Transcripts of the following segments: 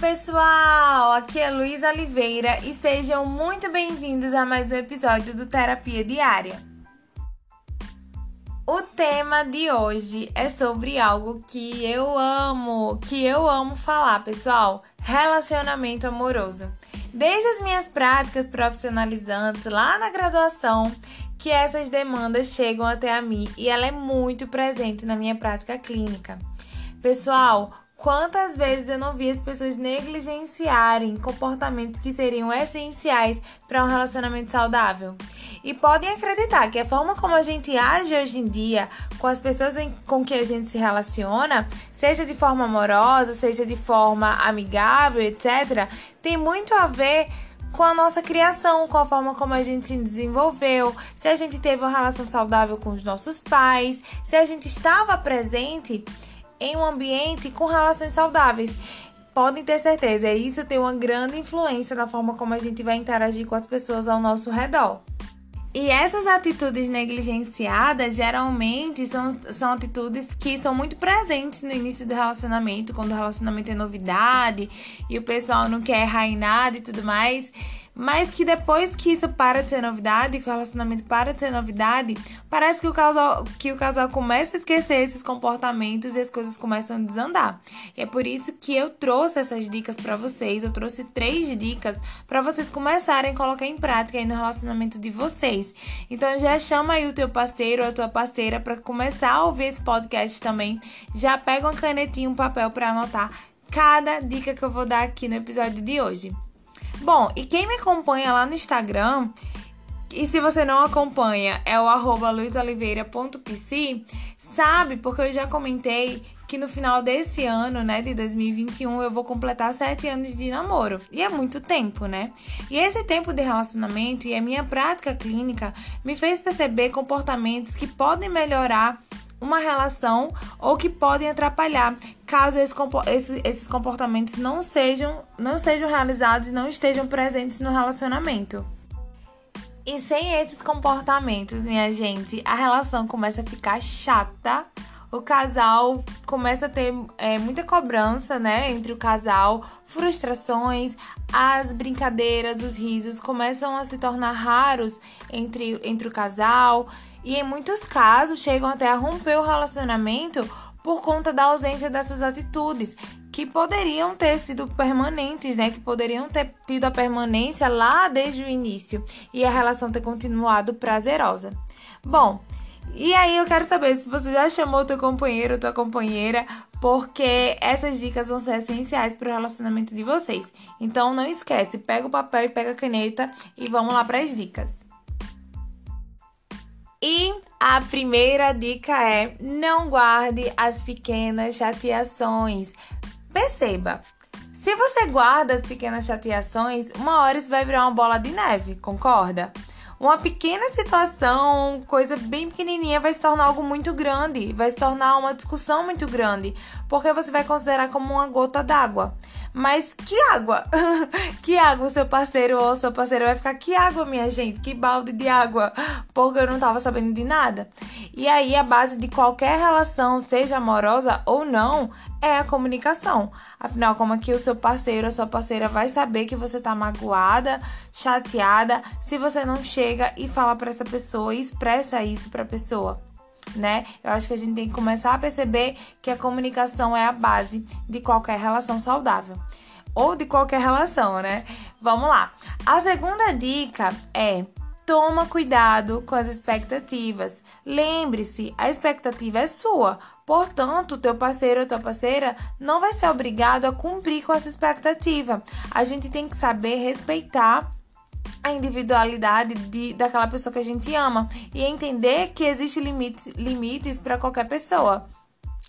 pessoal! Aqui é Luísa Oliveira e sejam muito bem-vindos a mais um episódio do Terapia Diária. O tema de hoje é sobre algo que eu amo, que eu amo falar, pessoal: relacionamento amoroso. Desde as minhas práticas profissionalizantes lá na graduação, que essas demandas chegam até a mim e ela é muito presente na minha prática clínica. Pessoal, Quantas vezes eu não vi as pessoas negligenciarem comportamentos que seriam essenciais para um relacionamento saudável? E podem acreditar que a forma como a gente age hoje em dia com as pessoas com que a gente se relaciona, seja de forma amorosa, seja de forma amigável, etc., tem muito a ver com a nossa criação, com a forma como a gente se desenvolveu, se a gente teve uma relação saudável com os nossos pais, se a gente estava presente em um ambiente com relações saudáveis. Podem ter certeza, isso tem uma grande influência na forma como a gente vai interagir com as pessoas ao nosso redor. E essas atitudes negligenciadas geralmente são, são atitudes que são muito presentes no início do relacionamento, quando o relacionamento é novidade e o pessoal não quer reinar e tudo mais. Mas que depois que isso para de ser novidade, que o relacionamento para de ser novidade, parece que o casal, que o casal começa a esquecer esses comportamentos e as coisas começam a desandar. E é por isso que eu trouxe essas dicas para vocês. Eu trouxe três dicas para vocês começarem a colocar em prática aí no relacionamento de vocês. Então já chama aí o teu parceiro ou a tua parceira para começar a ouvir esse podcast também. Já pega uma canetinha, um papel para anotar cada dica que eu vou dar aqui no episódio de hoje. Bom, e quem me acompanha lá no Instagram, e se você não acompanha, é o arroba luisoliveira.pc, sabe, porque eu já comentei que no final desse ano, né, de 2021, eu vou completar sete anos de namoro. E é muito tempo, né? E esse tempo de relacionamento e a minha prática clínica me fez perceber comportamentos que podem melhorar uma relação ou que podem atrapalhar caso esses comportamentos não sejam, não sejam realizados e não estejam presentes no relacionamento. E sem esses comportamentos, minha gente, a relação começa a ficar chata. O casal começa a ter é, muita cobrança, né, entre o casal, frustrações, as brincadeiras, os risos começam a se tornar raros entre, entre o casal e em muitos casos chegam até a romper o relacionamento por conta da ausência dessas atitudes que poderiam ter sido permanentes, né? Que poderiam ter tido a permanência lá desde o início e a relação ter continuado prazerosa. Bom, e aí eu quero saber se você já chamou teu companheiro ou tua companheira, porque essas dicas vão ser essenciais para o relacionamento de vocês. Então não esquece, pega o papel e pega a caneta e vamos lá para as dicas. E a primeira dica é: não guarde as pequenas chateações. Perceba, se você guarda as pequenas chateações, uma hora isso vai virar uma bola de neve, concorda? Uma pequena situação, coisa bem pequenininha, vai se tornar algo muito grande, vai se tornar uma discussão muito grande, porque você vai considerar como uma gota d'água. Mas que água? que água o seu parceiro ou sua parceira vai ficar? Que água, minha gente? Que balde de água? Porque eu não tava sabendo de nada. E aí, a base de qualquer relação, seja amorosa ou não, é a comunicação. Afinal, como aqui o seu parceiro ou sua parceira vai saber que você tá magoada, chateada, se você não chega e fala para essa pessoa e expressa isso para a pessoa né? Eu acho que a gente tem que começar a perceber que a comunicação é a base de qualquer relação saudável. Ou de qualquer relação, né? Vamos lá. A segunda dica é toma cuidado com as expectativas. Lembre-se, a expectativa é sua. Portanto, teu parceiro ou tua parceira não vai ser obrigado a cumprir com essa expectativa. A gente tem que saber respeitar a individualidade de, daquela pessoa que a gente ama e entender que existem limites, limites para qualquer pessoa.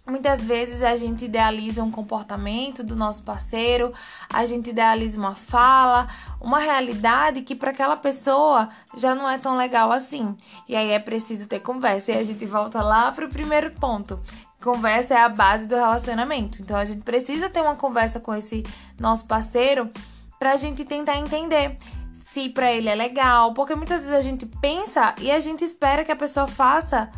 Muitas vezes a gente idealiza um comportamento do nosso parceiro, a gente idealiza uma fala, uma realidade que para aquela pessoa já não é tão legal assim. E aí é preciso ter conversa. E a gente volta lá para o primeiro ponto. Conversa é a base do relacionamento. Então a gente precisa ter uma conversa com esse nosso parceiro para a gente tentar entender se para ele é legal, porque muitas vezes a gente pensa e a gente espera que a pessoa faça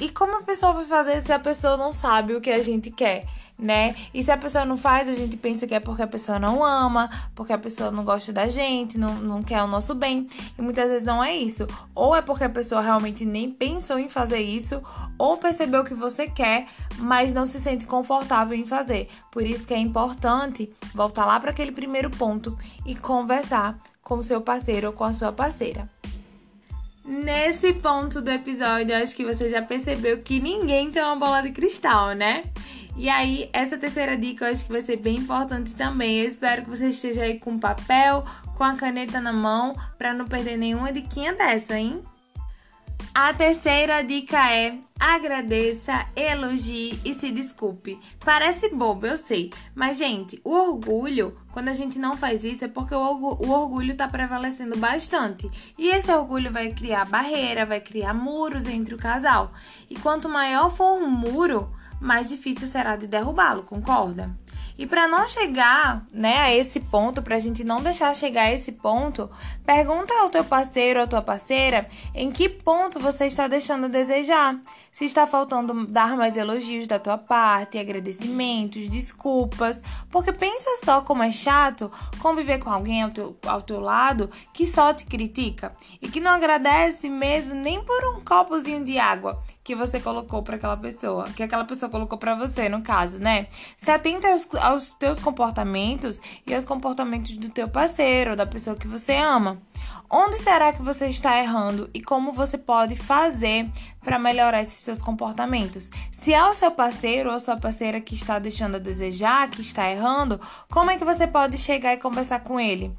E como a pessoa vai fazer se a pessoa não sabe o que a gente quer? né? E se a pessoa não faz, a gente pensa que é porque a pessoa não ama, porque a pessoa não gosta da gente, não, não quer o nosso bem. E muitas vezes não é isso. Ou é porque a pessoa realmente nem pensou em fazer isso, ou percebeu que você quer, mas não se sente confortável em fazer. Por isso que é importante voltar lá para aquele primeiro ponto e conversar com seu parceiro ou com a sua parceira. Nesse ponto do episódio, acho que você já percebeu que ninguém tem uma bola de cristal, né? E aí, essa terceira dica eu acho que vai ser bem importante também. Eu espero que você esteja aí com papel, com a caneta na mão, para não perder nenhuma diquinha dessa, hein? A terceira dica é agradeça, elogie e se desculpe. Parece bobo, eu sei, mas gente, o orgulho, quando a gente não faz isso, é porque o orgulho está prevalecendo bastante. E esse orgulho vai criar barreira, vai criar muros entre o casal. E quanto maior for o muro, mais difícil será de derrubá-lo, concorda? E para não chegar, né, a esse ponto, para a gente não deixar chegar a esse ponto, pergunta ao teu parceiro ou tua parceira em que ponto você está deixando a desejar. Se está faltando dar mais elogios da tua parte, agradecimentos, desculpas. Porque pensa só como é chato conviver com alguém ao teu, ao teu lado que só te critica e que não agradece mesmo nem por um copozinho de água que você colocou para aquela pessoa, que aquela pessoa colocou para você, no caso, né? Se atenta aos, aos teus comportamentos e aos comportamentos do teu parceiro, da pessoa que você ama. Onde será que você está errando e como você pode fazer para melhorar esses seus comportamentos? Se é o seu parceiro ou sua parceira que está deixando a desejar, que está errando, como é que você pode chegar e conversar com ele?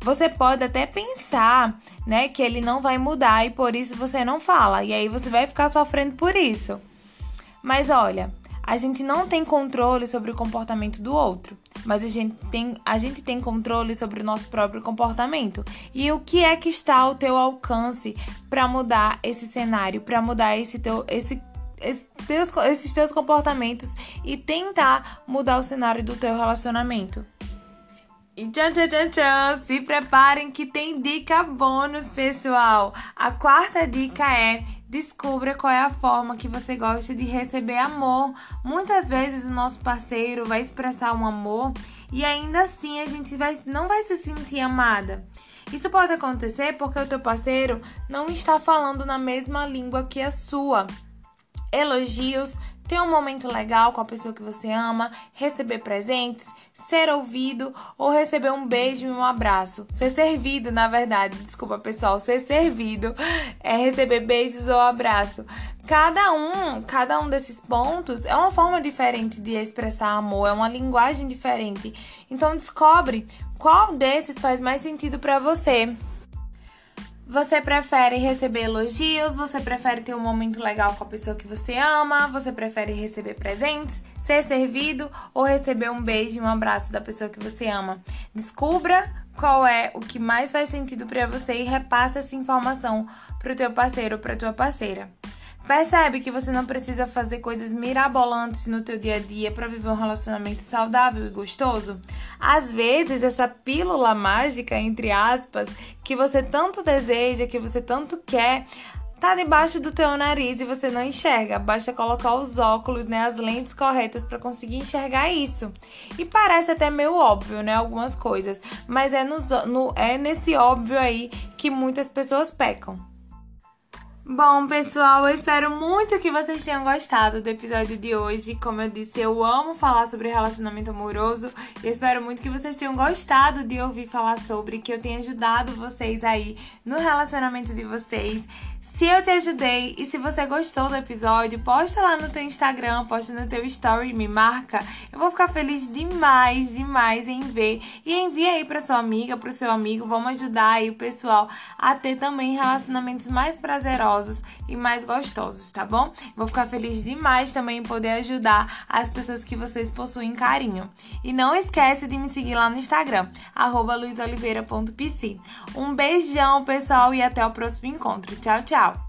Você pode até pensar, né, que ele não vai mudar e por isso você não fala. E aí você vai ficar sofrendo por isso. Mas olha, a gente não tem controle sobre o comportamento do outro, mas a gente tem, a gente tem controle sobre o nosso próprio comportamento. E o que é que está ao teu alcance para mudar esse cenário, para mudar esse teu esse esses teus comportamentos e tentar mudar o cenário do teu relacionamento. E tchan, tchan, tchan, tchan, se preparem que tem dica bônus, pessoal. A quarta dica é descubra qual é a forma que você gosta de receber amor. Muitas vezes o nosso parceiro vai expressar um amor e ainda assim a gente vai, não vai se sentir amada. Isso pode acontecer porque o teu parceiro não está falando na mesma língua que a sua. Elogios ter um momento legal com a pessoa que você ama, receber presentes, ser ouvido ou receber um beijo e um abraço. Ser servido, na verdade, desculpa pessoal, ser servido é receber beijos ou abraço. Cada um, cada um desses pontos é uma forma diferente de expressar amor, é uma linguagem diferente. Então descobre qual desses faz mais sentido para você. Você prefere receber elogios? Você prefere ter um momento legal com a pessoa que você ama? Você prefere receber presentes, ser servido ou receber um beijo e um abraço da pessoa que você ama? Descubra qual é o que mais faz sentido para você e repasse essa informação para o teu parceiro ou para tua parceira. Percebe que você não precisa fazer coisas mirabolantes no teu dia a dia para viver um relacionamento saudável e gostoso? Às vezes, essa pílula mágica, entre aspas, que você tanto deseja, que você tanto quer, tá debaixo do teu nariz e você não enxerga. Basta colocar os óculos, né, as lentes corretas para conseguir enxergar isso. E parece até meio óbvio, né, algumas coisas, mas é, no, é nesse óbvio aí que muitas pessoas pecam. Bom, pessoal, eu espero muito que vocês tenham gostado do episódio de hoje. Como eu disse, eu amo falar sobre relacionamento amoroso e espero muito que vocês tenham gostado de ouvir falar sobre, que eu tenha ajudado vocês aí no relacionamento de vocês. Se eu te ajudei e se você gostou do episódio, posta lá no teu Instagram, posta no teu story, me marca. Eu vou ficar feliz demais, demais em ver. E envia aí para sua amiga, para o seu amigo. Vamos ajudar aí o pessoal a ter também relacionamentos mais prazerosos e mais gostosos, tá bom? Vou ficar feliz demais também em poder ajudar as pessoas que vocês possuem carinho. E não esquece de me seguir lá no Instagram, luizoliveira.pc. Um beijão, pessoal, e até o próximo encontro. Tchau, tchau!